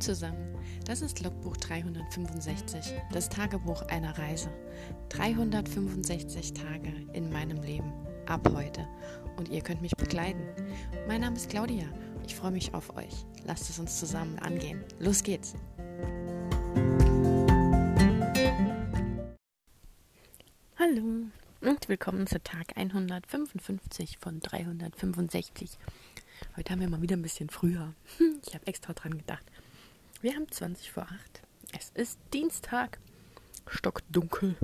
Zusammen, das ist Logbuch 365, das Tagebuch einer Reise. 365 Tage in meinem Leben, ab heute. Und ihr könnt mich begleiten. Mein Name ist Claudia, ich freue mich auf euch. Lasst es uns zusammen angehen. Los geht's! Hallo und willkommen zu Tag 155 von 365. Heute haben wir mal wieder ein bisschen früher. Ich habe extra dran gedacht. Wir haben 20 vor 8. Es ist Dienstag. Stockdunkel.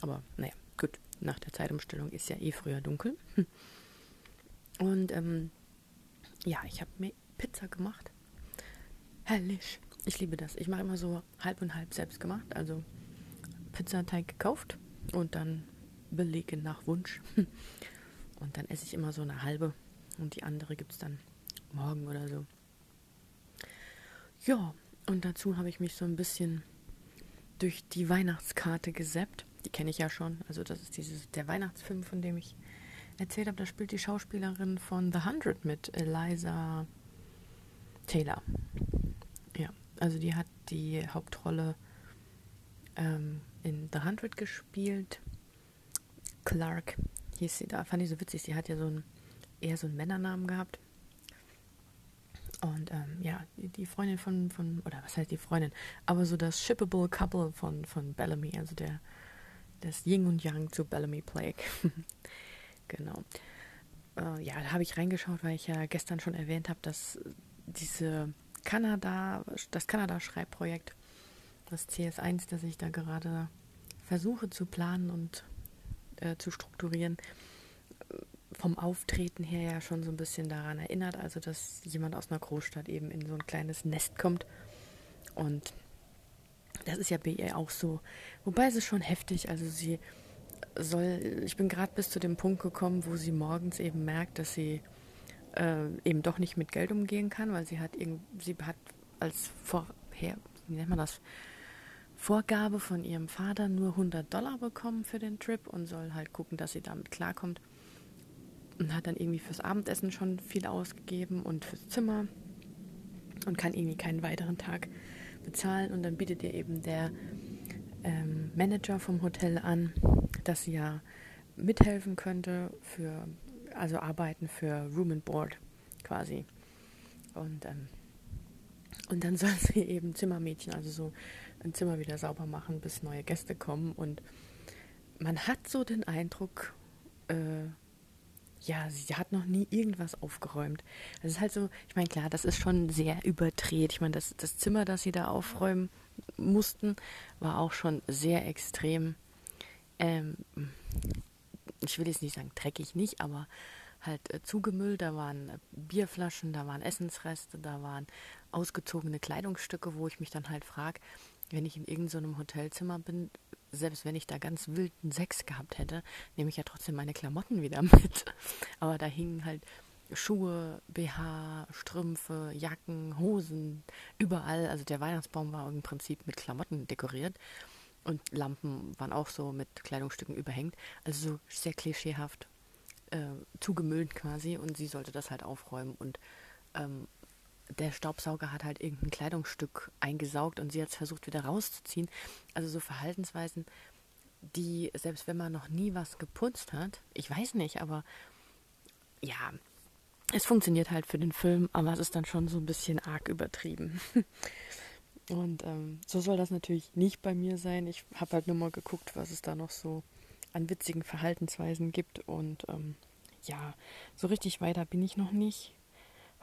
Aber naja, gut. Nach der Zeitumstellung ist ja eh früher dunkel. Und ähm, ja, ich habe mir Pizza gemacht. Herrlich. Ich liebe das. Ich mache immer so halb und halb selbst gemacht. Also Pizzateig gekauft und dann belege nach Wunsch. Und dann esse ich immer so eine halbe und die andere gibt es dann morgen oder so. Ja, und dazu habe ich mich so ein bisschen durch die Weihnachtskarte gesäppt. Die kenne ich ja schon. Also das ist dieses, der Weihnachtsfilm, von dem ich erzählt habe. Da spielt die Schauspielerin von The Hundred mit, Eliza Taylor. Ja, also die hat die Hauptrolle ähm, in The Hundred gespielt. Clark hieß sie da. Fand ich so witzig. Sie hat ja so einen, eher so einen Männernamen gehabt. Und ähm, ja, die, Freundin von, von, oder was heißt die Freundin? Aber so das Shippable Couple von, von Bellamy, also der, das Yin und Yang zu Bellamy Plague. genau. Äh, ja, da habe ich reingeschaut, weil ich ja gestern schon erwähnt habe, dass diese Kanada, das Kanada-Schreibprojekt, das CS1, das ich da gerade versuche zu planen und äh, zu strukturieren, vom Auftreten her ja schon so ein bisschen daran erinnert, also dass jemand aus einer Großstadt eben in so ein kleines Nest kommt. Und das ist ja bei ihr auch so. Wobei es ist schon heftig, also sie soll, ich bin gerade bis zu dem Punkt gekommen, wo sie morgens eben merkt, dass sie äh, eben doch nicht mit Geld umgehen kann, weil sie hat irgend, sie hat als vorher, wie nennt man das, Vorgabe von ihrem Vater nur 100 Dollar bekommen für den Trip und soll halt gucken, dass sie damit klarkommt und hat dann irgendwie fürs Abendessen schon viel ausgegeben und fürs Zimmer und kann irgendwie keinen weiteren Tag bezahlen. Und dann bietet ihr eben der ähm, Manager vom Hotel an, dass sie ja mithelfen könnte für, also arbeiten für Room and Board quasi. Und, ähm, und dann soll sie eben Zimmermädchen, also so ein Zimmer wieder sauber machen, bis neue Gäste kommen. Und man hat so den Eindruck, äh, ja, sie hat noch nie irgendwas aufgeräumt. Das ist halt so, ich meine, klar, das ist schon sehr überdreht. Ich meine, das, das Zimmer, das sie da aufräumen mussten, war auch schon sehr extrem. Ähm, ich will jetzt nicht sagen dreckig nicht, aber halt äh, zugemüllt. Da waren äh, Bierflaschen, da waren Essensreste, da waren ausgezogene Kleidungsstücke, wo ich mich dann halt frage, wenn ich in irgendeinem so Hotelzimmer bin, selbst wenn ich da ganz wilden Sex gehabt hätte, nehme ich ja trotzdem meine Klamotten wieder mit. Aber da hingen halt Schuhe, BH, Strümpfe, Jacken, Hosen, überall. Also der Weihnachtsbaum war im Prinzip mit Klamotten dekoriert und Lampen waren auch so mit Kleidungsstücken überhängt. Also so sehr klischeehaft äh, zugemüllt quasi und sie sollte das halt aufräumen und ähm, der Staubsauger hat halt irgendein Kleidungsstück eingesaugt und sie hat es versucht wieder rauszuziehen. Also so Verhaltensweisen, die, selbst wenn man noch nie was geputzt hat, ich weiß nicht, aber ja, es funktioniert halt für den Film, aber es ist dann schon so ein bisschen arg übertrieben. und ähm, so soll das natürlich nicht bei mir sein. Ich habe halt nur mal geguckt, was es da noch so an witzigen Verhaltensweisen gibt und ähm, ja, so richtig weiter bin ich noch nicht.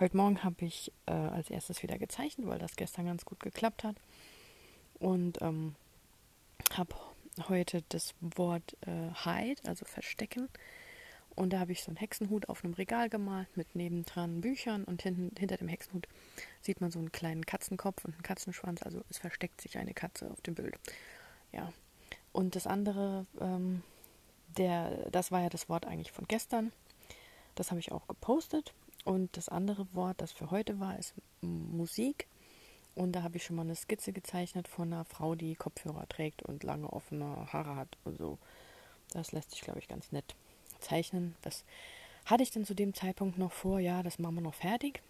Heute Morgen habe ich äh, als erstes wieder gezeichnet, weil das gestern ganz gut geklappt hat. Und ähm, habe heute das Wort äh, Hide, also Verstecken. Und da habe ich so einen Hexenhut auf einem Regal gemalt mit nebendran Büchern und hinten, hinter dem Hexenhut sieht man so einen kleinen Katzenkopf und einen Katzenschwanz. Also es versteckt sich eine Katze auf dem Bild. Ja. Und das andere, ähm, der, das war ja das Wort eigentlich von gestern. Das habe ich auch gepostet. Und das andere Wort, das für heute war, ist Musik. Und da habe ich schon mal eine Skizze gezeichnet von einer Frau, die Kopfhörer trägt und lange offene Haare hat. Also das lässt sich, glaube ich, ganz nett zeichnen. Das hatte ich dann zu dem Zeitpunkt noch vor, ja, das machen wir noch fertig.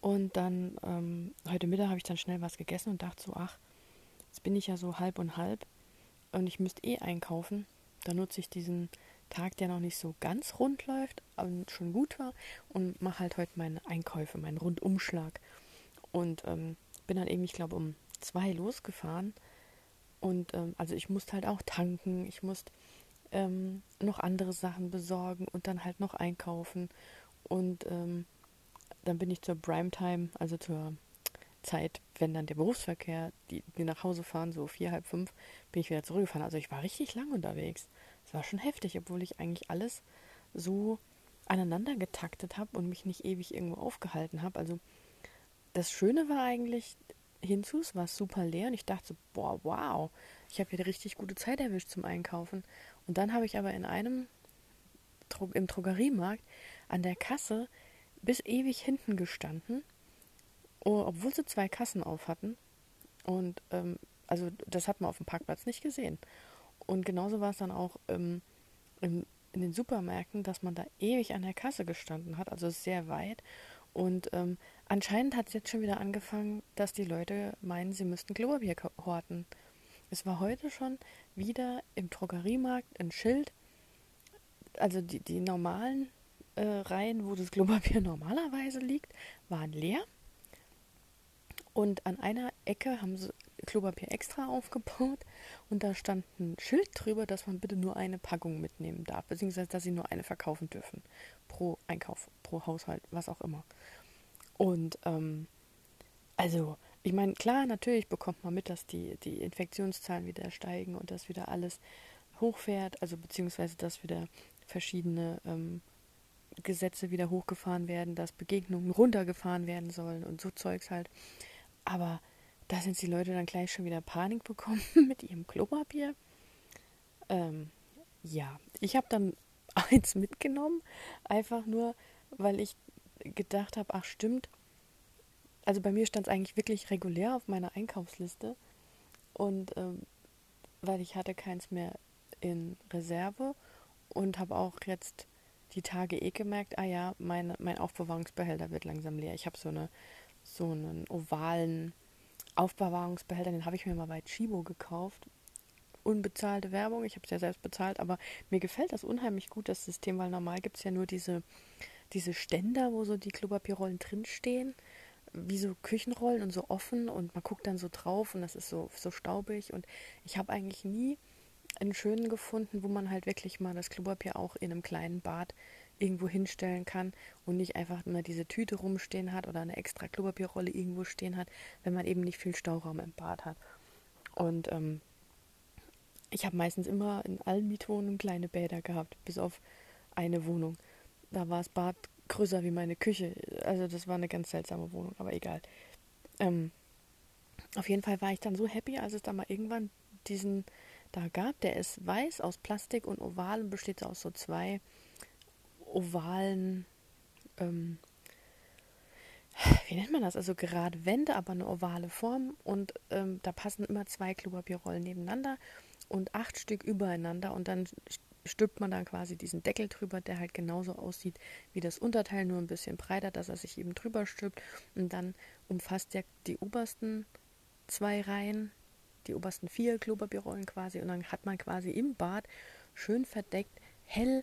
Und dann, ähm, heute Mittag habe ich dann schnell was gegessen und dachte so, ach, jetzt bin ich ja so halb und halb und ich müsste eh einkaufen. Da nutze ich diesen Tag, der noch nicht so ganz rund läuft, aber schon gut war und mache halt heute meine Einkäufe, meinen Rundumschlag. Und ähm, bin dann eben, ich glaube, um zwei losgefahren. Und ähm, also ich musste halt auch tanken, ich musste ähm, noch andere Sachen besorgen und dann halt noch einkaufen. Und ähm, dann bin ich zur Primetime, also zur Zeit, wenn dann der Berufsverkehr, die, die nach Hause fahren, so vier, halb fünf, bin ich wieder zurückgefahren. Also ich war richtig lang unterwegs. Es war schon heftig, obwohl ich eigentlich alles so aneinander getaktet habe und mich nicht ewig irgendwo aufgehalten habe. Also das Schöne war eigentlich, hinzu, es war super leer und ich dachte so, boah, wow, ich habe hier eine richtig gute Zeit erwischt zum Einkaufen. Und dann habe ich aber in einem, im Drogeriemarkt an der Kasse bis ewig hinten gestanden, obwohl sie zwei Kassen auf hatten. Und ähm, also das hat man auf dem Parkplatz nicht gesehen. Und genauso war es dann auch ähm, im, in den Supermärkten, dass man da ewig an der Kasse gestanden hat, also sehr weit. Und ähm, anscheinend hat es jetzt schon wieder angefangen, dass die Leute meinen, sie müssten Klopapier horten. Es war heute schon wieder im Drogeriemarkt ein Schild, also die, die normalen äh, Reihen, wo das Klopapier normalerweise liegt, waren leer. Und an einer Ecke haben sie Klopapier extra aufgebaut und da stand ein Schild drüber, dass man bitte nur eine Packung mitnehmen darf, beziehungsweise dass sie nur eine verkaufen dürfen. Pro Einkauf, pro Haushalt, was auch immer. Und ähm, also, ich meine, klar, natürlich bekommt man mit, dass die, die Infektionszahlen wieder steigen und dass wieder alles hochfährt, also beziehungsweise dass wieder verschiedene ähm, Gesetze wieder hochgefahren werden, dass Begegnungen runtergefahren werden sollen und so Zeugs halt. Aber da sind die Leute dann gleich schon wieder Panik bekommen mit ihrem Klopapier. Ähm, ja, ich habe dann eins mitgenommen, einfach nur, weil ich gedacht habe, ach stimmt. Also bei mir stand es eigentlich wirklich regulär auf meiner Einkaufsliste und ähm, weil ich hatte keins mehr in Reserve und habe auch jetzt die Tage eh gemerkt, ah ja, meine, mein Aufbewahrungsbehälter wird langsam leer. Ich habe so eine so einen ovalen Aufbewahrungsbehälter, den habe ich mir mal bei Chibo gekauft. Unbezahlte Werbung, ich habe es ja selbst bezahlt, aber mir gefällt das unheimlich gut, das System, weil normal gibt es ja nur diese, diese Ständer, wo so die Klopapierrollen drinstehen, wie so Küchenrollen und so offen und man guckt dann so drauf und das ist so, so staubig und ich habe eigentlich nie einen schönen gefunden, wo man halt wirklich mal das Klopapier auch in einem kleinen Bad irgendwo hinstellen kann und nicht einfach nur diese Tüte rumstehen hat oder eine extra Klopapierrolle irgendwo stehen hat, wenn man eben nicht viel Stauraum im Bad hat. Und ähm, ich habe meistens immer in allen Mietwohnungen kleine Bäder gehabt, bis auf eine Wohnung. Da war das Bad größer wie meine Küche. Also das war eine ganz seltsame Wohnung, aber egal. Ähm, auf jeden Fall war ich dann so happy, als es da mal irgendwann diesen da gab. Der ist weiß aus Plastik und oval und besteht aus so zwei ovalen, ähm, wie nennt man das? Also gerade Wände, aber eine ovale Form. Und ähm, da passen immer zwei Klopapierrollen nebeneinander und acht Stück übereinander. Und dann stülpt man dann quasi diesen Deckel drüber, der halt genauso aussieht wie das Unterteil, nur ein bisschen breiter, dass er sich eben drüber stülpt. Und dann umfasst er die obersten zwei Reihen, die obersten vier Klopapierrollen quasi. Und dann hat man quasi im Bad schön verdeckt, hell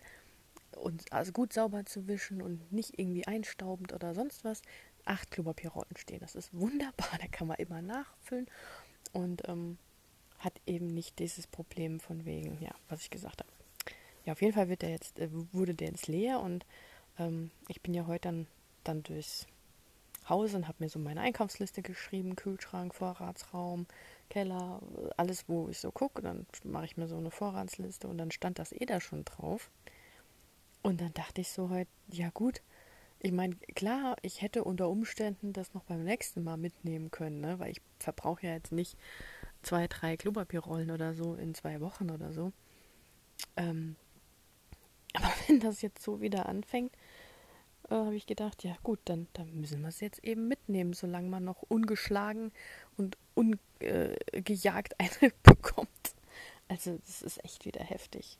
und also gut sauber zu wischen und nicht irgendwie einstaubend oder sonst was, acht Klopapierrollen stehen. Das ist wunderbar, da kann man immer nachfüllen und ähm, hat eben nicht dieses Problem von wegen, ja, was ich gesagt habe. Ja, auf jeden Fall wird der jetzt, äh, wurde der jetzt leer und ähm, ich bin ja heute dann, dann durchs Haus und habe mir so meine Einkaufsliste geschrieben, Kühlschrank, Vorratsraum, Keller, alles, wo ich so gucke. Dann mache ich mir so eine Vorratsliste und dann stand das eh da schon drauf. Und dann dachte ich so heute, ja gut, ich meine, klar, ich hätte unter Umständen das noch beim nächsten Mal mitnehmen können, ne? weil ich verbrauche ja jetzt nicht zwei, drei Klopapierrollen oder so in zwei Wochen oder so. Ähm, aber wenn das jetzt so wieder anfängt, äh, habe ich gedacht, ja gut, dann, dann müssen wir es jetzt eben mitnehmen, solange man noch ungeschlagen und ungejagt äh, eine bekommt. Also das ist echt wieder heftig.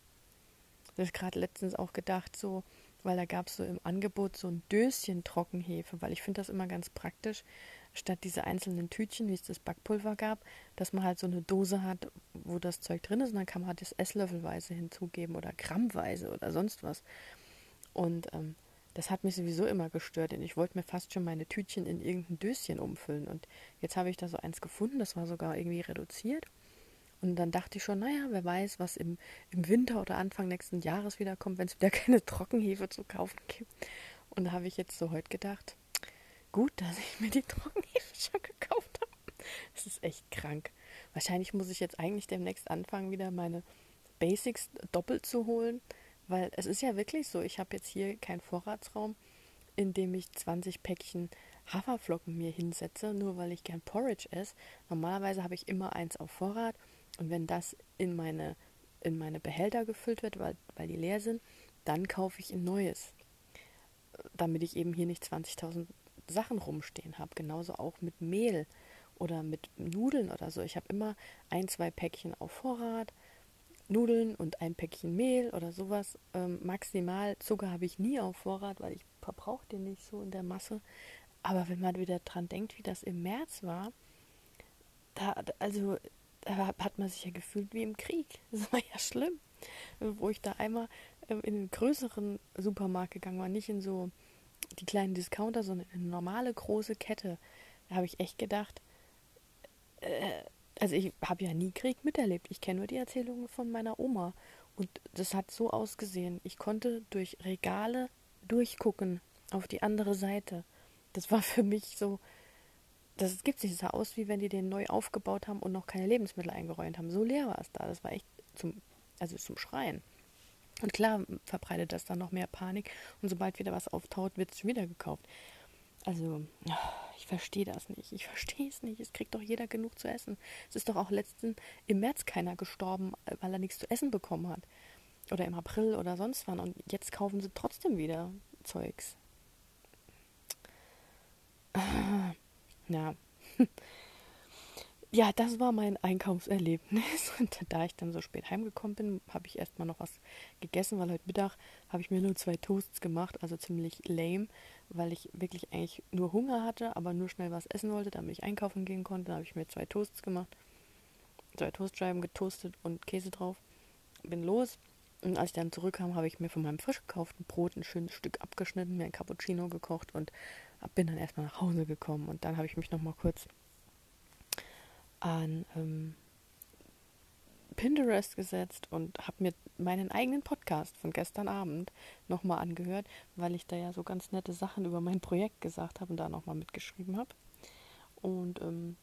Das ist gerade letztens auch gedacht, so weil da gab es so im Angebot so ein Döschen Trockenhefe, weil ich finde das immer ganz praktisch, statt diese einzelnen Tütchen, wie es das Backpulver gab, dass man halt so eine Dose hat, wo das Zeug drin ist und dann kann man halt das Esslöffelweise hinzugeben oder grammweise oder sonst was. Und ähm, das hat mich sowieso immer gestört, denn ich wollte mir fast schon meine Tütchen in irgendein Döschen umfüllen. Und jetzt habe ich da so eins gefunden, das war sogar irgendwie reduziert. Und dann dachte ich schon, naja, wer weiß, was im, im Winter oder Anfang nächsten Jahres wieder kommt, wenn es wieder keine Trockenhefe zu kaufen gibt. Und da habe ich jetzt so heute gedacht, gut, dass ich mir die Trockenhefe schon gekauft habe. Das ist echt krank. Wahrscheinlich muss ich jetzt eigentlich demnächst anfangen, wieder meine Basics doppelt zu holen, weil es ist ja wirklich so, ich habe jetzt hier keinen Vorratsraum, in dem ich 20 Päckchen Haferflocken mir hinsetze, nur weil ich gern Porridge esse. Normalerweise habe ich immer eins auf Vorrat und wenn das in meine, in meine Behälter gefüllt wird, weil, weil die leer sind, dann kaufe ich ein neues, damit ich eben hier nicht 20.000 Sachen rumstehen habe. Genauso auch mit Mehl oder mit Nudeln oder so. Ich habe immer ein, zwei Päckchen auf Vorrat, Nudeln und ein Päckchen Mehl oder sowas. Ähm, maximal Zucker habe ich nie auf Vorrat, weil ich verbrauche den nicht so in der Masse. Aber wenn man wieder dran denkt, wie das im März war, da, also hat man sich ja gefühlt wie im Krieg. Das war ja schlimm. Wo ich da einmal ähm, in einen größeren Supermarkt gegangen war, nicht in so die kleinen Discounter, sondern in eine normale große Kette. Da habe ich echt gedacht, äh, also ich habe ja nie Krieg miterlebt. Ich kenne nur die Erzählungen von meiner Oma. Und das hat so ausgesehen. Ich konnte durch Regale durchgucken auf die andere Seite. Das war für mich so, das gibt sich, das sah aus, wie wenn die den neu aufgebaut haben und noch keine Lebensmittel eingeräumt haben. So leer war es da. Das war echt zum, also zum Schreien. Und klar verbreitet das dann noch mehr Panik und sobald wieder was auftaucht, wird es schon wieder gekauft. Also, ich verstehe das nicht. Ich verstehe es nicht. Es kriegt doch jeder genug zu essen. Es ist doch auch letzten im März keiner gestorben, weil er nichts zu essen bekommen hat. Oder im April oder sonst wann. Und jetzt kaufen sie trotzdem wieder Zeugs. Ja. ja, das war mein Einkaufserlebnis. Und da ich dann so spät heimgekommen bin, habe ich erstmal noch was gegessen, weil heute Mittag habe ich mir nur zwei Toasts gemacht, also ziemlich lame, weil ich wirklich eigentlich nur Hunger hatte, aber nur schnell was essen wollte, damit ich einkaufen gehen konnte. Da habe ich mir zwei Toasts gemacht, zwei Toastscheiben getoastet und Käse drauf. Bin los. Und als ich dann zurückkam, habe ich mir von meinem frisch gekauften Brot ein schönes Stück abgeschnitten, mir ein Cappuccino gekocht und bin dann erstmal nach Hause gekommen. Und dann habe ich mich nochmal kurz an ähm, Pinterest gesetzt und habe mir meinen eigenen Podcast von gestern Abend nochmal angehört, weil ich da ja so ganz nette Sachen über mein Projekt gesagt habe und da nochmal mitgeschrieben habe. Und ähm,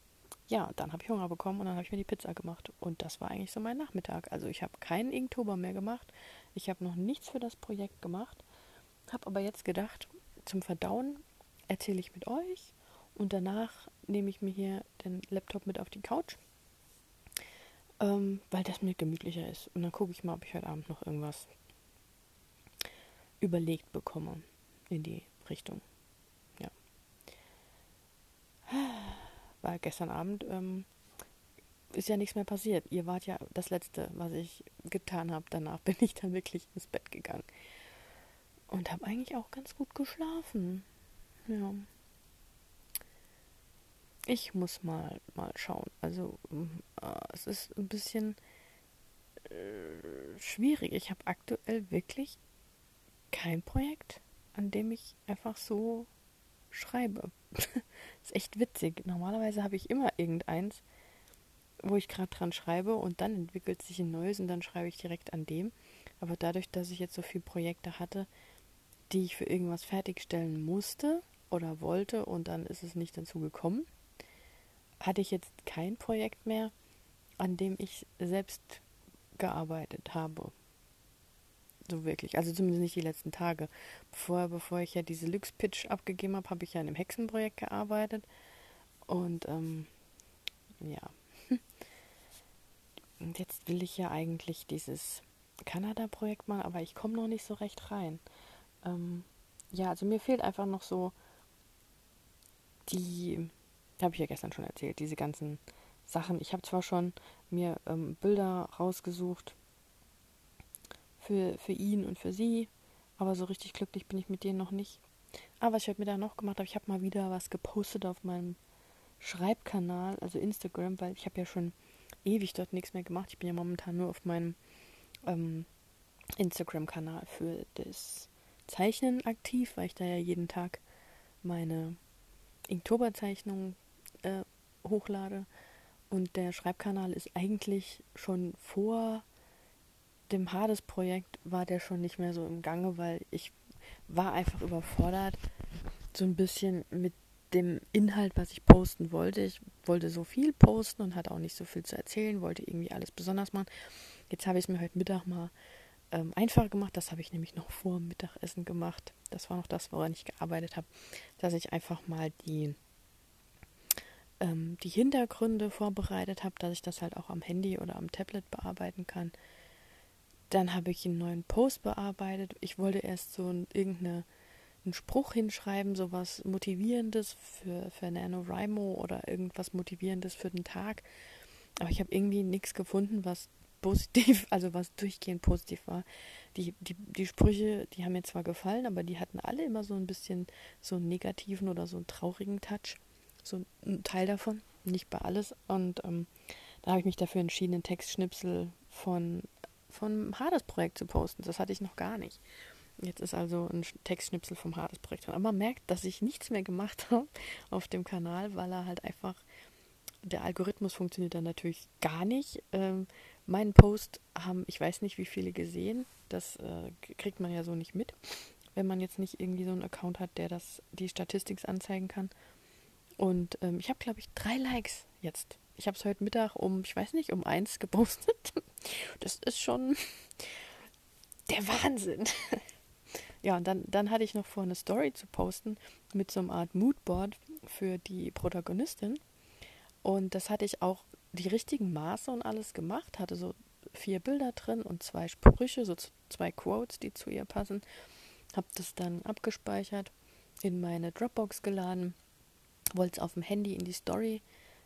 ja, dann habe ich Hunger bekommen und dann habe ich mir die Pizza gemacht. Und das war eigentlich so mein Nachmittag. Also ich habe keinen Inktober mehr gemacht. Ich habe noch nichts für das Projekt gemacht. Habe aber jetzt gedacht, zum Verdauen erzähle ich mit euch und danach nehme ich mir hier den Laptop mit auf die Couch, ähm, weil das mir gemütlicher ist. Und dann gucke ich mal, ob ich heute Abend noch irgendwas überlegt bekomme in die Richtung. Ja. Weil gestern Abend ähm, ist ja nichts mehr passiert. Ihr wart ja das Letzte, was ich getan habe. Danach bin ich dann wirklich ins Bett gegangen. Und habe eigentlich auch ganz gut geschlafen. Ja. Ich muss mal, mal schauen. Also, äh, es ist ein bisschen äh, schwierig. Ich habe aktuell wirklich kein Projekt, an dem ich einfach so schreibe. ist echt witzig. Normalerweise habe ich immer irgendeins, wo ich gerade dran schreibe und dann entwickelt sich ein neues und dann schreibe ich direkt an dem. Aber dadurch, dass ich jetzt so viele Projekte hatte, die ich für irgendwas fertigstellen musste oder wollte und dann ist es nicht dazu gekommen, hatte ich jetzt kein Projekt mehr, an dem ich selbst gearbeitet habe. So wirklich. Also zumindest nicht die letzten Tage. Bevor, bevor ich ja diese Lux-Pitch abgegeben habe, habe ich ja an dem Hexenprojekt gearbeitet. Und ähm, ja. Und jetzt will ich ja eigentlich dieses Kanada-Projekt mal, aber ich komme noch nicht so recht rein. Ähm, ja, also mir fehlt einfach noch so die habe ich ja gestern schon erzählt, diese ganzen Sachen. Ich habe zwar schon mir ähm, Bilder rausgesucht für, für ihn und für sie, Aber so richtig glücklich bin ich mit denen noch nicht. Aber was ich heute Mittag noch gemacht habe, ich habe mal wieder was gepostet auf meinem Schreibkanal, also Instagram, weil ich habe ja schon ewig dort nichts mehr gemacht. Ich bin ja momentan nur auf meinem ähm, Instagram-Kanal für das Zeichnen aktiv, weil ich da ja jeden Tag meine Inktoberzeichnungen äh, hochlade. Und der Schreibkanal ist eigentlich schon vor dem Hades-Projekt war der schon nicht mehr so im Gange, weil ich war einfach überfordert, so ein bisschen mit dem Inhalt, was ich posten wollte. Ich wollte so viel posten und hatte auch nicht so viel zu erzählen, wollte irgendwie alles besonders machen. Jetzt habe ich es mir heute Mittag mal ähm, einfacher gemacht. Das habe ich nämlich noch vor dem Mittagessen gemacht. Das war noch das, woran ich gearbeitet habe, dass ich einfach mal die ähm, die Hintergründe vorbereitet habe, dass ich das halt auch am Handy oder am Tablet bearbeiten kann. Dann habe ich einen neuen Post bearbeitet. Ich wollte erst so ein, irgendeine einen Spruch hinschreiben, sowas Motivierendes für, für NaNoWriMo oder irgendwas Motivierendes für den Tag. Aber ich habe irgendwie nichts gefunden, was positiv, also was durchgehend positiv war. Die, die, die Sprüche, die haben mir zwar gefallen, aber die hatten alle immer so ein bisschen so einen negativen oder so einen traurigen Touch so ein Teil davon, nicht bei alles. Und ähm, da habe ich mich dafür entschieden, einen Textschnipsel von vom Hades-Projekt zu posten. Das hatte ich noch gar nicht. Jetzt ist also ein Textschnipsel vom Hades-Projekt. Aber man merkt, dass ich nichts mehr gemacht habe auf dem Kanal, weil er halt einfach, der Algorithmus funktioniert dann natürlich gar nicht. Ähm, meinen Post haben, ich weiß nicht, wie viele gesehen. Das äh, kriegt man ja so nicht mit, wenn man jetzt nicht irgendwie so einen Account hat, der das die Statistik anzeigen kann. Und ähm, ich habe, glaube ich, drei Likes jetzt. Ich habe es heute Mittag um, ich weiß nicht, um eins gepostet. Das ist schon der Wahnsinn. Ja, und dann, dann hatte ich noch vor, eine Story zu posten mit so einer Art Moodboard für die Protagonistin. Und das hatte ich auch die richtigen Maße und alles gemacht, hatte so vier Bilder drin und zwei Sprüche, so zwei Quotes, die zu ihr passen. Habe das dann abgespeichert, in meine Dropbox geladen wollte es auf dem Handy in die Story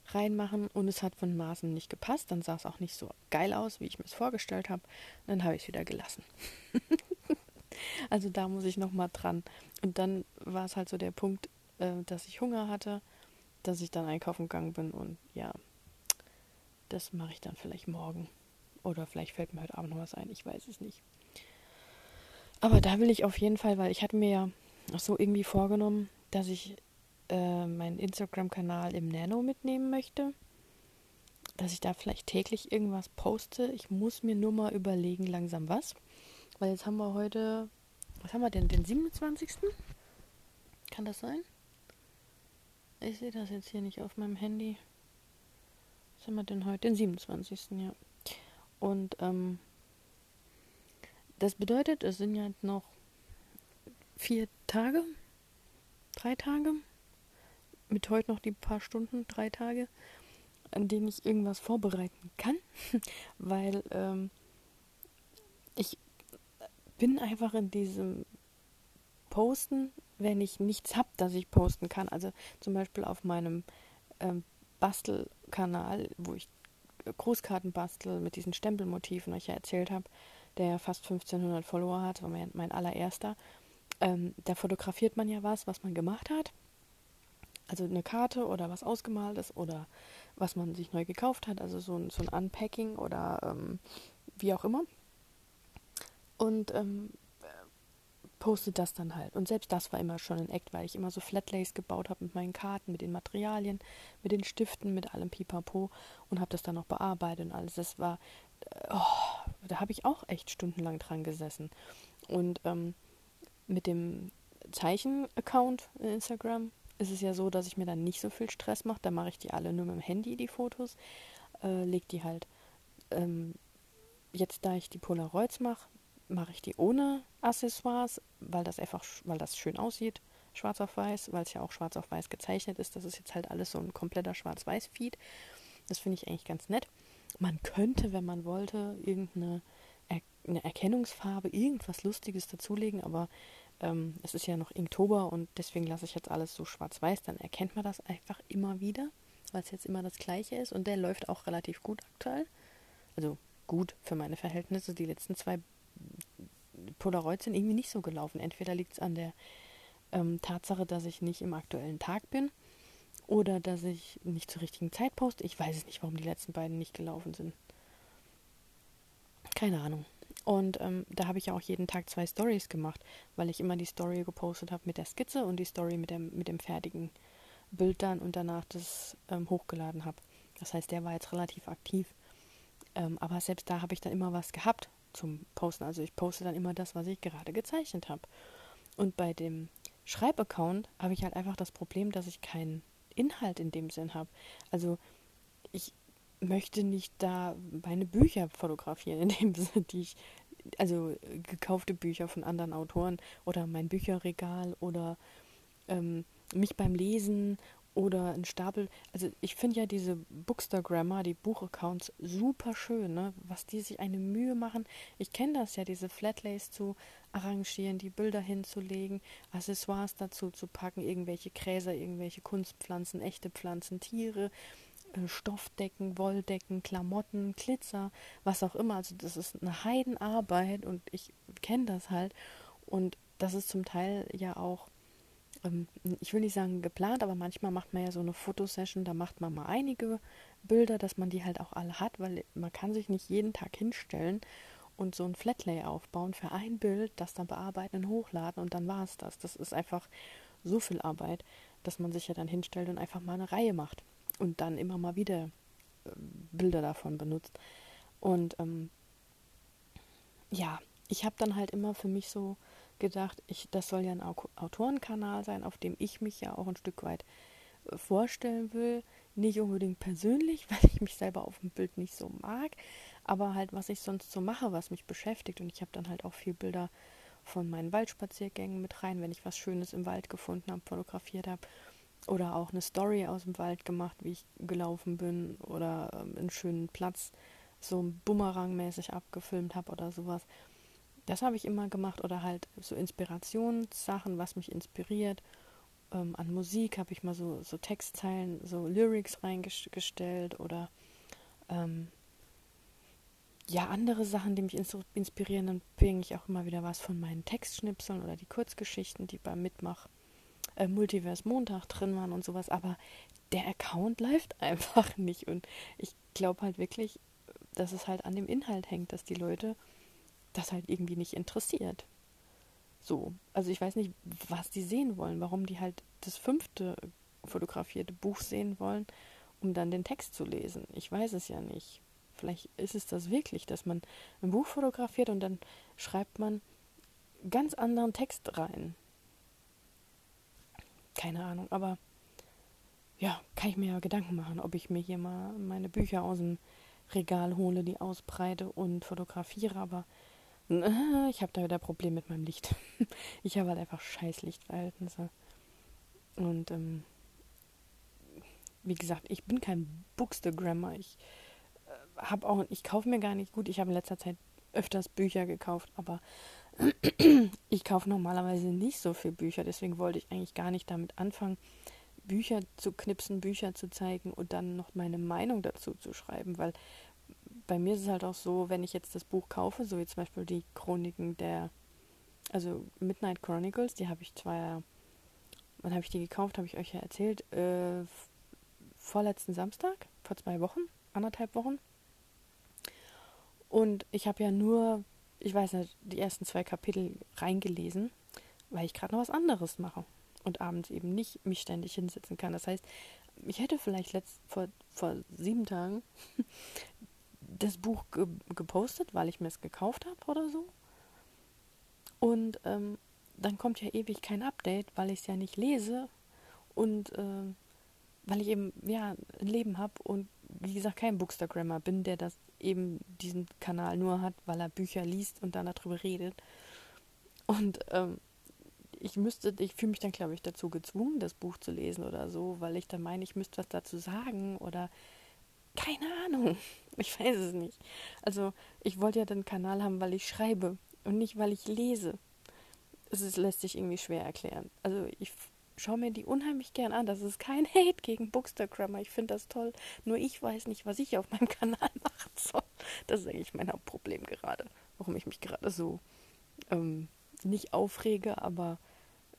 reinmachen und es hat von Maßen nicht gepasst. Dann sah es auch nicht so geil aus, wie ich mir es vorgestellt habe. Dann habe ich es wieder gelassen. also da muss ich nochmal dran. Und dann war es halt so der Punkt, äh, dass ich Hunger hatte, dass ich dann einkaufen gegangen bin und ja, das mache ich dann vielleicht morgen. Oder vielleicht fällt mir heute Abend noch was ein, ich weiß es nicht. Aber da will ich auf jeden Fall, weil ich hatte mir ja auch so irgendwie vorgenommen, dass ich äh, meinen Instagram-Kanal im Nano mitnehmen möchte, dass ich da vielleicht täglich irgendwas poste. Ich muss mir nur mal überlegen, langsam was. Weil jetzt haben wir heute, was haben wir denn, den 27. Kann das sein? Ich sehe das jetzt hier nicht auf meinem Handy. Was haben wir denn heute? Den 27. Ja. Und ähm, das bedeutet, es sind ja noch vier Tage, drei Tage, mit heute noch die paar Stunden, drei Tage, an denen ich irgendwas vorbereiten kann, weil ähm, ich bin einfach in diesem Posten, wenn ich nichts habe, das ich posten kann. Also zum Beispiel auf meinem ähm, Bastelkanal, wo ich Großkarten bastel mit diesen Stempelmotiven, euch ja erzählt habe, der fast 1500 Follower hat, war mein, mein allererster. Ähm, da fotografiert man ja was, was man gemacht hat also eine Karte oder was ausgemaltes oder was man sich neu gekauft hat, also so ein, so ein Unpacking oder ähm, wie auch immer. Und ähm, postet das dann halt. Und selbst das war immer schon ein Act, weil ich immer so Flatlays gebaut habe mit meinen Karten, mit den Materialien, mit den Stiften, mit allem Pipapo und habe das dann noch bearbeitet und alles. Das war, äh, oh, da habe ich auch echt stundenlang dran gesessen. Und ähm, mit dem Zeichen-Account in Instagram ist es ja so, dass ich mir dann nicht so viel Stress mache. Da mache ich die alle nur mit dem Handy, die Fotos. Äh, leg die halt. Ähm, jetzt, da ich die Polaroids mache, mache ich die ohne Accessoires, weil das einfach, weil das schön aussieht, schwarz auf weiß, weil es ja auch schwarz auf weiß gezeichnet ist. Das ist jetzt halt alles so ein kompletter Schwarz-Weiß-Feed. Das finde ich eigentlich ganz nett. Man könnte, wenn man wollte, irgendeine er eine Erkennungsfarbe, irgendwas Lustiges dazulegen, aber ähm, es ist ja noch Inktober und deswegen lasse ich jetzt alles so schwarz-weiß, dann erkennt man das einfach immer wieder, weil es jetzt immer das gleiche ist und der läuft auch relativ gut aktuell. Also gut für meine Verhältnisse. Die letzten zwei Polaroids sind irgendwie nicht so gelaufen. Entweder liegt es an der ähm, Tatsache, dass ich nicht im aktuellen Tag bin oder dass ich nicht zur richtigen Zeit poste. Ich weiß es nicht, warum die letzten beiden nicht gelaufen sind. Keine Ahnung. Und ähm, da habe ich ja auch jeden Tag zwei Stories gemacht, weil ich immer die Story gepostet habe mit der Skizze und die Story mit dem, mit dem fertigen Bild dann und danach das ähm, hochgeladen habe. Das heißt, der war jetzt relativ aktiv. Ähm, aber selbst da habe ich dann immer was gehabt zum Posten. Also ich poste dann immer das, was ich gerade gezeichnet habe. Und bei dem Schreibaccount habe ich halt einfach das Problem, dass ich keinen Inhalt in dem Sinn habe. Also ich möchte nicht da meine Bücher fotografieren, in dem Sinne, die ich, also gekaufte Bücher von anderen Autoren oder mein Bücherregal oder ähm, mich beim Lesen oder ein Stapel. Also ich finde ja diese Bookstagrammar, die Buchaccounts, super schön, ne? was die sich eine Mühe machen. Ich kenne das ja, diese Flatlays zu arrangieren, die Bilder hinzulegen, Accessoires dazu zu packen, irgendwelche Gräser, irgendwelche Kunstpflanzen, echte Pflanzen, Tiere, äh, Stoffdecken, Wolldecken, Klamotten, Glitzer, was auch immer. Also das ist eine Heidenarbeit und ich kenne das halt. Und das ist zum Teil ja auch ähm, ich will nicht sagen geplant, aber manchmal macht man ja so eine Fotosession, da macht man mal einige Bilder, dass man die halt auch alle hat, weil man kann sich nicht jeden Tag hinstellen und so ein Flatlay aufbauen für ein Bild, das dann bearbeiten und hochladen und dann war es das. Das ist einfach so viel Arbeit, dass man sich ja dann hinstellt und einfach mal eine Reihe macht und dann immer mal wieder äh, Bilder davon benutzt. Und ähm, ja, ich habe dann halt immer für mich so gedacht, ich, das soll ja ein Autorenkanal sein, auf dem ich mich ja auch ein Stück weit äh, vorstellen will. Nicht unbedingt persönlich, weil ich mich selber auf dem Bild nicht so mag, aber halt, was ich sonst so mache, was mich beschäftigt. Und ich habe dann halt auch viel Bilder von meinen Waldspaziergängen mit rein, wenn ich was Schönes im Wald gefunden habe, fotografiert habe. Oder auch eine Story aus dem Wald gemacht, wie ich gelaufen bin oder ähm, einen schönen Platz so Bumerang-mäßig abgefilmt habe oder sowas. Das habe ich immer gemacht oder halt so Inspirationssachen, was mich inspiriert. Ähm, an Musik habe ich mal so, so Textzeilen, so Lyrics reingestellt oder ähm, ja, andere Sachen, die mich inspirieren. Dann bringe ich auch immer wieder was von meinen Textschnipseln oder die Kurzgeschichten, die beim Mitmach äh, Multiverse Montag drin waren und sowas. Aber der Account läuft einfach nicht. Und ich glaube halt wirklich, dass es halt an dem Inhalt hängt, dass die Leute das halt irgendwie nicht interessiert. So, also ich weiß nicht, was die sehen wollen, warum die halt das fünfte fotografierte Buch sehen wollen, um dann den Text zu lesen. Ich weiß es ja nicht. Vielleicht ist es das wirklich, dass man ein Buch fotografiert und dann schreibt man ganz anderen Text rein. Keine Ahnung, aber ja, kann ich mir ja Gedanken machen, ob ich mir hier mal meine Bücher aus dem Regal hole, die ausbreite und fotografiere, aber ich habe da wieder ein Problem mit meinem Licht. Ich habe halt einfach scheiß Lichtverhältnisse. Und ähm, wie gesagt, ich bin kein Bookstagrammer. Ich äh, habe auch, ich kaufe mir gar nicht gut. Ich habe in letzter Zeit öfters Bücher gekauft, aber ich kaufe normalerweise nicht so viel Bücher. Deswegen wollte ich eigentlich gar nicht damit anfangen, Bücher zu knipsen, Bücher zu zeigen und dann noch meine Meinung dazu zu schreiben, weil bei mir ist es halt auch so, wenn ich jetzt das Buch kaufe, so wie zum Beispiel die Chroniken der, also Midnight Chronicles, die habe ich zwar, wann habe ich die gekauft, habe ich euch ja erzählt, äh, vorletzten Samstag, vor zwei Wochen, anderthalb Wochen. Und ich habe ja nur, ich weiß nicht, die ersten zwei Kapitel reingelesen, weil ich gerade noch was anderes mache und abends eben nicht mich ständig hinsetzen kann. Das heißt, ich hätte vielleicht letzt, vor, vor sieben Tagen das Buch ge gepostet, weil ich mir es gekauft habe oder so. Und ähm, dann kommt ja ewig kein Update, weil ich es ja nicht lese und äh, weil ich eben ja ein Leben habe und wie gesagt kein Bookstagrammer bin, der das eben diesen Kanal nur hat, weil er Bücher liest und dann darüber redet. Und ähm, ich müsste, ich fühle mich dann glaube ich dazu gezwungen, das Buch zu lesen oder so, weil ich dann meine, ich müsste was dazu sagen oder keine Ahnung. Ich weiß es nicht. Also, ich wollte ja den Kanal haben, weil ich schreibe und nicht, weil ich lese. Es ist, lässt sich irgendwie schwer erklären. Also, ich schaue mir die unheimlich gern an. Das ist kein Hate gegen Bookstagrammer. Ich finde das toll. Nur ich weiß nicht, was ich auf meinem Kanal machen soll. Das ist eigentlich mein Hauptproblem gerade. Warum ich mich gerade so ähm, nicht aufrege, aber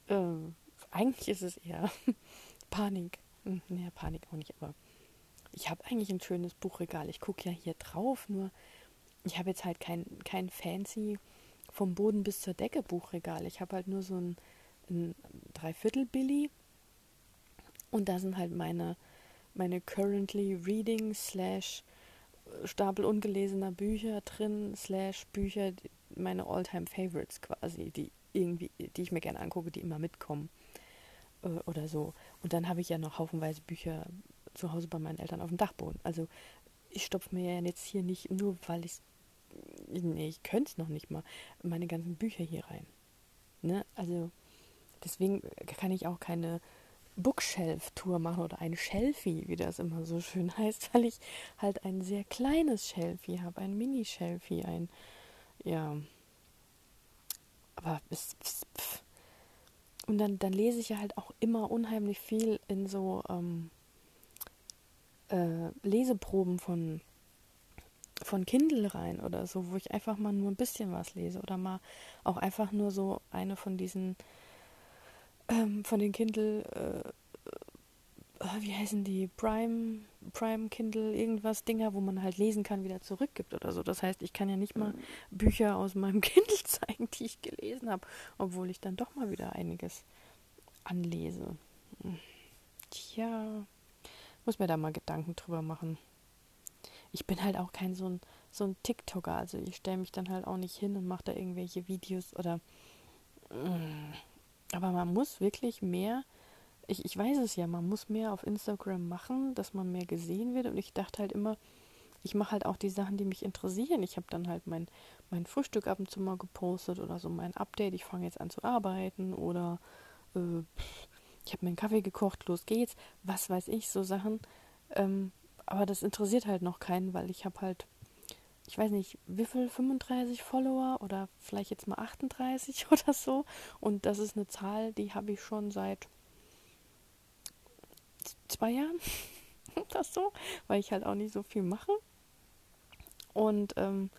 äh, eigentlich ist es eher Panik. Hm, naja, Panik auch nicht, aber ich habe eigentlich ein schönes Buchregal. Ich gucke ja hier drauf, nur ich habe jetzt halt kein, kein fancy vom Boden bis zur Decke Buchregal. Ich habe halt nur so ein, ein Dreiviertel Billy und da sind halt meine, meine currently reading slash Stapel ungelesener Bücher drin, slash Bücher, meine Alltime Favorites quasi, die irgendwie, die ich mir gerne angucke, die immer mitkommen äh, oder so. Und dann habe ich ja noch haufenweise Bücher zu Hause bei meinen Eltern auf dem Dachboden. Also ich stopfe mir ja jetzt hier nicht, nur weil ich nee, ich könnte es noch nicht mal, meine ganzen Bücher hier rein. Ne? Also deswegen kann ich auch keine Bookshelf-Tour machen oder ein Shelfie, wie das immer so schön heißt, weil ich halt ein sehr kleines Shelfie habe, ein Mini-Shelfie, ein, ja, aber es, und dann, dann lese ich ja halt auch immer unheimlich viel in so ähm, äh, Leseproben von von Kindle rein oder so, wo ich einfach mal nur ein bisschen was lese oder mal auch einfach nur so eine von diesen ähm, von den Kindle äh, äh, wie heißen die Prime Prime Kindle irgendwas Dinger, wo man halt lesen kann, wieder zurückgibt oder so. Das heißt, ich kann ja nicht mal Bücher aus meinem Kindle zeigen, die ich gelesen habe, obwohl ich dann doch mal wieder einiges anlese. Tja, muss mir da mal Gedanken drüber machen ich bin halt auch kein so ein, so ein TikToker. Also ich stelle mich dann halt auch nicht hin und mache da irgendwelche Videos oder. Mm. Aber man muss wirklich mehr. Ich, ich weiß es ja, man muss mehr auf Instagram machen, dass man mehr gesehen wird. Und ich dachte halt immer, ich mache halt auch die Sachen, die mich interessieren. Ich habe dann halt mein, mein Frühstück ab und zu mal gepostet oder so mein Update. Ich fange jetzt an zu arbeiten oder äh, ich habe mir einen Kaffee gekocht, los geht's. Was weiß ich, so Sachen. Ähm, aber das interessiert halt noch keinen, weil ich habe halt, ich weiß nicht, wie viel, 35 Follower oder vielleicht jetzt mal 38 oder so. Und das ist eine Zahl, die habe ich schon seit zwei Jahren das so, weil ich halt auch nicht so viel mache. Und ähm,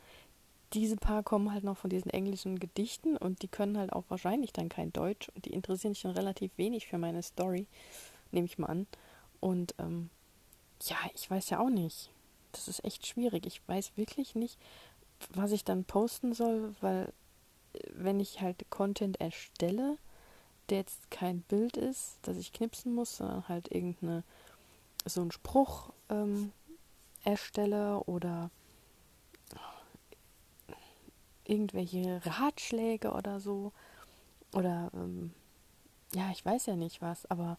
diese paar kommen halt noch von diesen englischen Gedichten und die können halt auch wahrscheinlich dann kein Deutsch und die interessieren sich dann relativ wenig für meine Story, nehme ich mal an. Und ähm, ja, ich weiß ja auch nicht. Das ist echt schwierig. Ich weiß wirklich nicht, was ich dann posten soll, weil äh, wenn ich halt Content erstelle, der jetzt kein Bild ist, das ich knipsen muss, sondern halt irgendeine so einen Spruch ähm, erstelle oder irgendwelche Ratschläge oder so oder ähm, ja, ich weiß ja nicht was, aber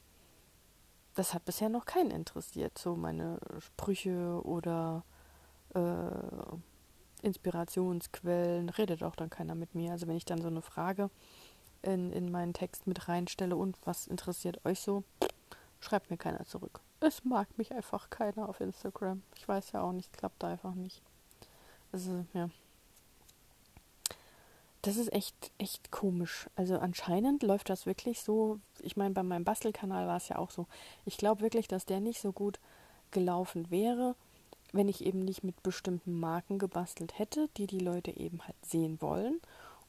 das hat bisher noch keinen interessiert. So meine Sprüche oder äh, Inspirationsquellen, redet auch dann keiner mit mir. Also wenn ich dann so eine Frage in, in meinen Text mit reinstelle und was interessiert euch so, schreibt mir keiner zurück. Es mag mich einfach keiner auf Instagram. Ich weiß ja auch nicht, klappt einfach nicht. Also, ja das ist echt, echt komisch. Also anscheinend läuft das wirklich so. Ich meine, bei meinem Bastelkanal war es ja auch so. Ich glaube wirklich, dass der nicht so gut gelaufen wäre, wenn ich eben nicht mit bestimmten Marken gebastelt hätte, die die Leute eben halt sehen wollen.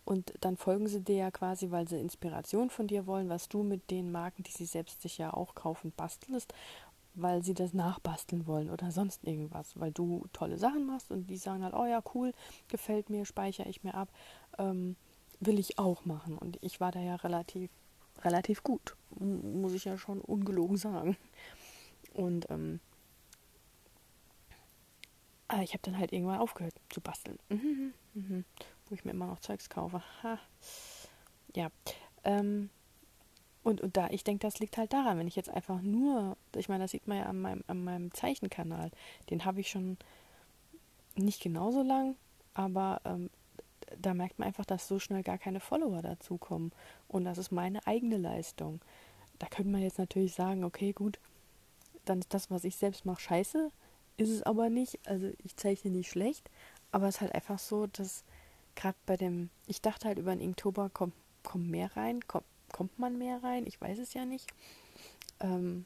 Und dann folgen sie dir ja quasi, weil sie Inspiration von dir wollen, was du mit den Marken, die sie selbst sich ja auch kaufen, bastelst, weil sie das nachbasteln wollen oder sonst irgendwas, weil du tolle Sachen machst und die sagen halt, oh ja, cool, gefällt mir, speichere ich mir ab ähm, will ich auch machen. Und ich war da ja relativ, relativ gut, muss ich ja schon ungelogen sagen. Und ähm, ich habe dann halt irgendwann aufgehört zu basteln. Mhm, mhm, mhm. Wo ich mir immer noch Zeugs kaufe. Ha. Ja. Ähm, und, und da, ich denke, das liegt halt daran, wenn ich jetzt einfach nur, ich meine, das sieht man ja an meinem, an meinem Zeichenkanal, den habe ich schon nicht genauso lang, aber ähm, da merkt man einfach, dass so schnell gar keine Follower dazukommen. Und das ist meine eigene Leistung. Da könnte man jetzt natürlich sagen, okay, gut, dann ist das, was ich selbst mache, scheiße. Ist es aber nicht. Also ich zeichne nicht schlecht. Aber es ist halt einfach so, dass gerade bei dem, ich dachte halt über den Inktober kommt, kommt mehr rein, kommt, kommt man mehr rein, ich weiß es ja nicht. Ähm,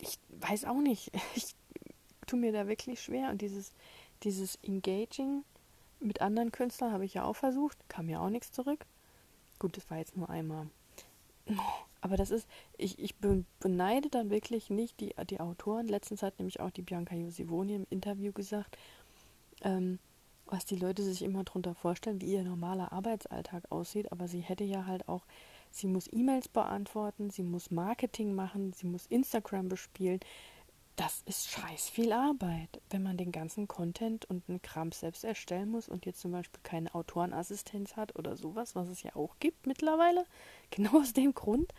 ich weiß auch nicht. Ich tue mir da wirklich schwer und dieses dieses Engaging Mit anderen Künstlern habe ich ja auch versucht, kam ja auch nichts zurück. Gut, das war jetzt nur einmal. Aber das ist, ich, ich beneide dann wirklich nicht die, die Autoren. Letztens hat nämlich auch die Bianca Josivoni im Interview gesagt, ähm, was die Leute sich immer darunter vorstellen, wie ihr normaler Arbeitsalltag aussieht. Aber sie hätte ja halt auch, sie muss E-Mails beantworten, sie muss Marketing machen, sie muss Instagram bespielen. Das ist scheiß viel Arbeit, wenn man den ganzen Content und einen Kram selbst erstellen muss und jetzt zum Beispiel keine Autorenassistenz hat oder sowas, was es ja auch gibt mittlerweile. Genau aus dem Grund,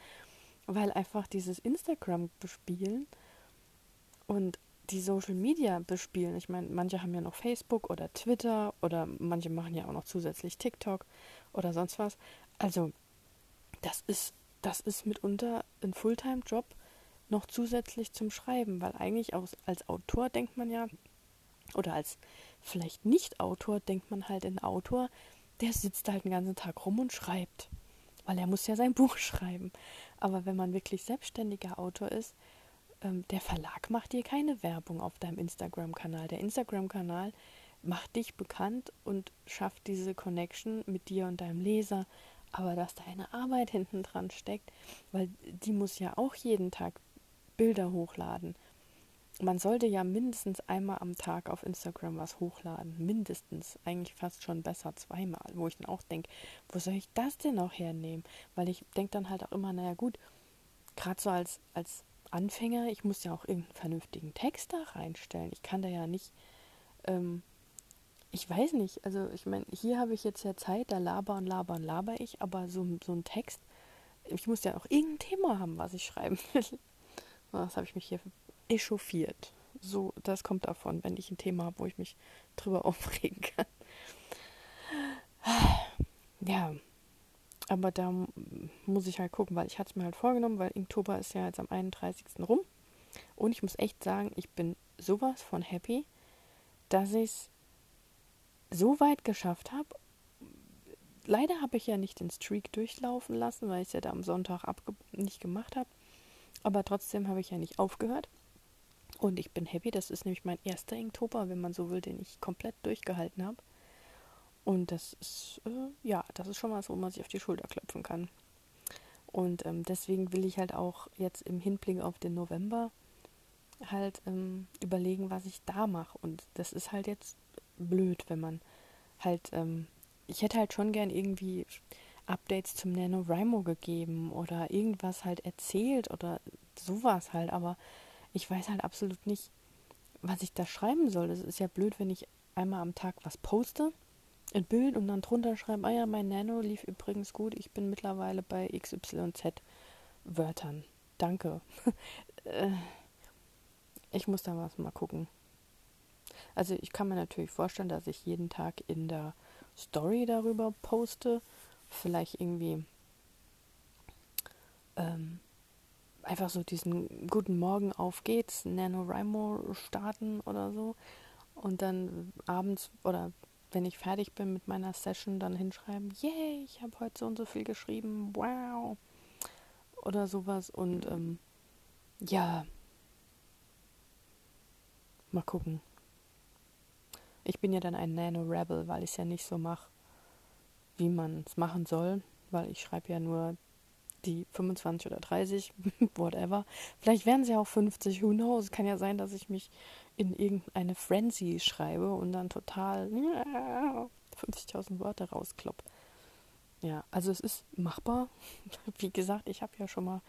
weil einfach dieses Instagram bespielen und die Social Media bespielen. Ich meine, manche haben ja noch Facebook oder Twitter oder manche machen ja auch noch zusätzlich TikTok oder sonst was. Also, das ist, das ist mitunter ein Fulltime-Job noch zusätzlich zum Schreiben, weil eigentlich aus, als Autor denkt man ja, oder als vielleicht Nicht-Autor denkt man halt, ein Autor, der sitzt halt den ganzen Tag rum und schreibt, weil er muss ja sein Buch schreiben. Aber wenn man wirklich selbstständiger Autor ist, ähm, der Verlag macht dir keine Werbung auf deinem Instagram-Kanal. Der Instagram-Kanal macht dich bekannt und schafft diese Connection mit dir und deinem Leser. Aber dass deine Arbeit hinten dran steckt, weil die muss ja auch jeden Tag Bilder hochladen. Man sollte ja mindestens einmal am Tag auf Instagram was hochladen. Mindestens. Eigentlich fast schon besser zweimal. Wo ich dann auch denke, wo soll ich das denn auch hernehmen? Weil ich denke dann halt auch immer, naja gut, gerade so als, als Anfänger, ich muss ja auch irgendeinen vernünftigen Text da reinstellen. Ich kann da ja nicht, ähm, ich weiß nicht, also ich meine, hier habe ich jetzt ja Zeit, da laber und laber und laber ich, aber so, so ein Text, ich muss ja auch irgendein Thema haben, was ich schreiben will. Das habe ich mich hier echauffiert. So, das kommt davon, wenn ich ein Thema habe, wo ich mich drüber aufregen kann. Ja, aber da muss ich halt gucken, weil ich hatte es mir halt vorgenommen, weil Inktober ist ja jetzt am 31. rum. Und ich muss echt sagen, ich bin sowas von happy, dass ich es so weit geschafft habe. Leider habe ich ja nicht den Streak durchlaufen lassen, weil ich es ja da am Sonntag nicht gemacht habe. Aber trotzdem habe ich ja nicht aufgehört. Und ich bin happy, das ist nämlich mein erster Inktober, wenn man so will, den ich komplett durchgehalten habe. Und das ist, äh, ja, das ist schon was, wo man sich auf die Schulter klopfen kann. Und ähm, deswegen will ich halt auch jetzt im Hinblick auf den November halt ähm, überlegen, was ich da mache. Und das ist halt jetzt blöd, wenn man halt, ähm, ich hätte halt schon gern irgendwie Updates zum NaNoWriMo gegeben oder irgendwas halt erzählt oder sowas halt, aber ich weiß halt absolut nicht, was ich da schreiben soll. Es ist ja blöd, wenn ich einmal am Tag was poste, ein Bild und dann drunter schreibe, ah ja, mein Nano lief übrigens gut, ich bin mittlerweile bei XYZ Wörtern. Danke. Äh, ich muss da was mal gucken. Also ich kann mir natürlich vorstellen, dass ich jeden Tag in der Story darüber poste vielleicht irgendwie ähm, einfach so diesen guten Morgen auf geht's, NaNoWriMo starten oder so und dann abends oder wenn ich fertig bin mit meiner Session, dann hinschreiben, yay, ich habe heute so und so viel geschrieben, wow oder sowas und ähm, ja, mal gucken. Ich bin ja dann ein Nano-Rebel, weil ich es ja nicht so mache wie man es machen soll, weil ich schreibe ja nur die 25 oder 30, whatever. Vielleicht werden sie auch 50, who knows. Es kann ja sein, dass ich mich in irgendeine Frenzy schreibe und dann total 50.000 Worte rausklopp. Ja, also es ist machbar. Wie gesagt, ich habe ja schon mal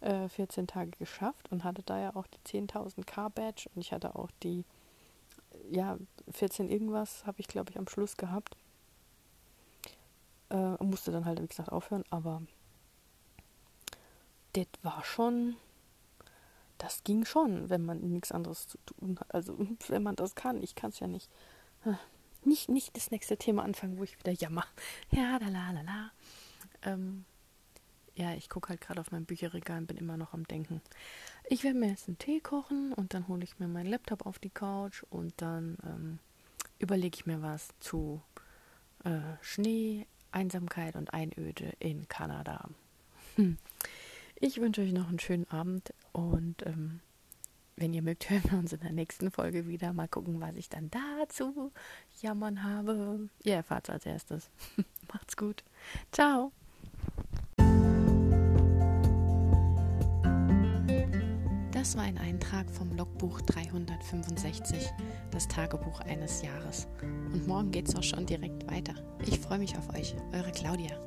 äh, 14 Tage geschafft und hatte da ja auch die 10.000 K-Badge und ich hatte auch die, ja, 14 irgendwas habe ich glaube ich am Schluss gehabt. Äh, musste dann halt, wie gesagt, aufhören, aber das war schon, das ging schon, wenn man nichts anderes zu tun hat. Also, wenn man das kann, ich kann es ja nicht. Nicht, nicht das nächste Thema anfangen, wo ich wieder jammer. Ja, la la la la. Ähm, ja, ich gucke halt gerade auf mein Bücherregal und bin immer noch am Denken. Ich werde mir jetzt einen Tee kochen und dann hole ich mir meinen Laptop auf die Couch und dann ähm, überlege ich mir was zu äh, Schnee, Einsamkeit und Einöde in Kanada. Hm. Ich wünsche euch noch einen schönen Abend und ähm, wenn ihr mögt, hören wir uns in der nächsten Folge wieder. Mal gucken, was ich dann dazu jammern habe. Ihr erfahrt es als erstes. Macht's gut. Ciao. Das war ein Eintrag vom Logbuch 365, das Tagebuch eines Jahres. Und morgen geht's auch schon direkt weiter. Ich freue mich auf euch, eure Claudia.